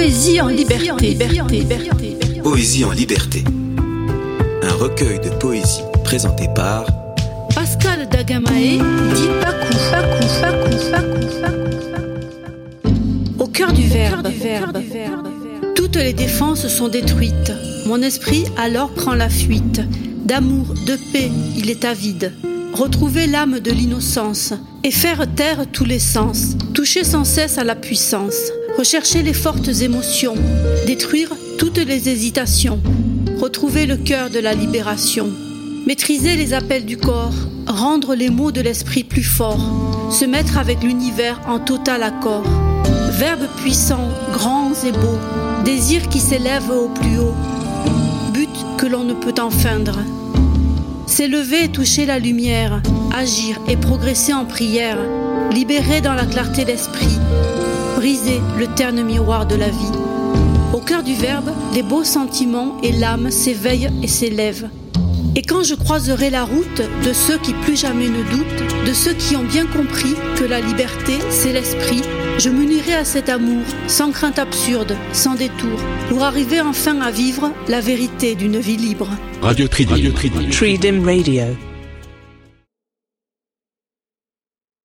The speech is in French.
Poésie en liberté. Poésie en liberté. Un recueil de poésie présenté par Pascal Dagamae dit Pakou, Pakou, Pakou, Pakou, Au cœur du verbe. Toutes les défenses sont détruites. Mon esprit alors prend la fuite. D'amour, de paix, il est avide. Retrouver l'âme de l'innocence et faire taire tous les sens. Toucher sans cesse à la puissance. Rechercher les fortes émotions. Détruire toutes les hésitations. Retrouver le cœur de la libération. Maîtriser les appels du corps. Rendre les mots de l'esprit plus forts. Se mettre avec l'univers en total accord. Verbes puissants, grands et beaux. Désir qui s'élève au plus haut. But que l'on ne peut enfeindre. S'élever et toucher la lumière, agir et progresser en prière, libérer dans la clarté d'esprit, briser le terne miroir de la vie. Au cœur du verbe, les beaux sentiments et l'âme s'éveillent et s'élèvent. Et quand je croiserai la route de ceux qui plus jamais ne doutent, de ceux qui ont bien compris que la liberté, c'est l'esprit, je m'unirai à cet amour, sans crainte absurde, sans détour, pour arriver enfin à vivre la vérité d'une vie libre. Radio Tridim. Radio Tridim. Tridim Radio.